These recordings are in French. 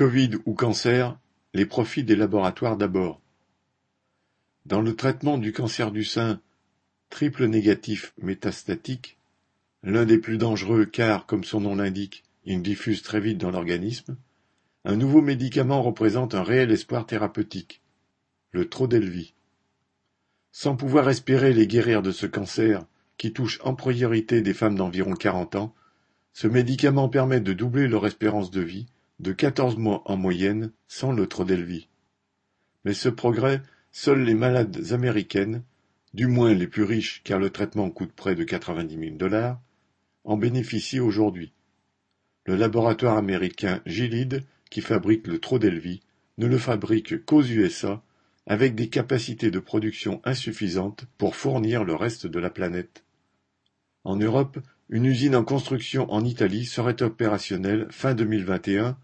Covid ou cancer, les profits des laboratoires d'abord. Dans le traitement du cancer du sein triple négatif métastatique, l'un des plus dangereux car, comme son nom l'indique, il diffuse très vite dans l'organisme, un nouveau médicament représente un réel espoir thérapeutique, le Trodelvy. Sans pouvoir espérer les guérir de ce cancer qui touche en priorité des femmes d'environ quarante ans, ce médicament permet de doubler leur espérance de vie de quatorze mois en moyenne sans le Trodelvy. Mais ce progrès, seules les malades américaines, du moins les plus riches car le traitement coûte près de 90 000 dollars, en bénéficient aujourd'hui. Le laboratoire américain Gilead, qui fabrique le Trodelvy, ne le fabrique qu'aux USA, avec des capacités de production insuffisantes pour fournir le reste de la planète. En Europe, une usine en construction en Italie serait opérationnelle fin 2021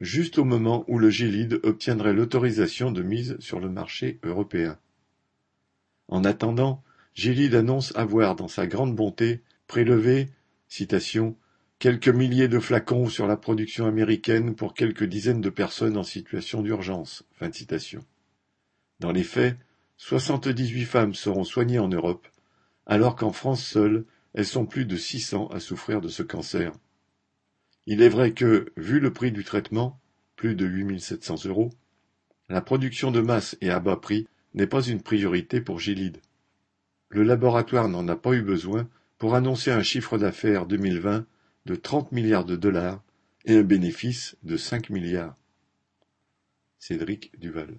juste au moment où le Gilead obtiendrait l'autorisation de mise sur le marché européen. En attendant, Gilead annonce avoir, dans sa grande bonté, prélevé quelques milliers de flacons sur la production américaine pour quelques dizaines de personnes en situation d'urgence. Dans les faits, 78 femmes seront soignées en Europe, alors qu'en France seule, elles sont plus de 600 à souffrir de ce cancer. Il est vrai que, vu le prix du traitement, plus de 8700 euros, la production de masse et à bas prix n'est pas une priorité pour Gilead. Le laboratoire n'en a pas eu besoin pour annoncer un chiffre d'affaires 2020 de 30 milliards de dollars et un bénéfice de 5 milliards. Cédric Duval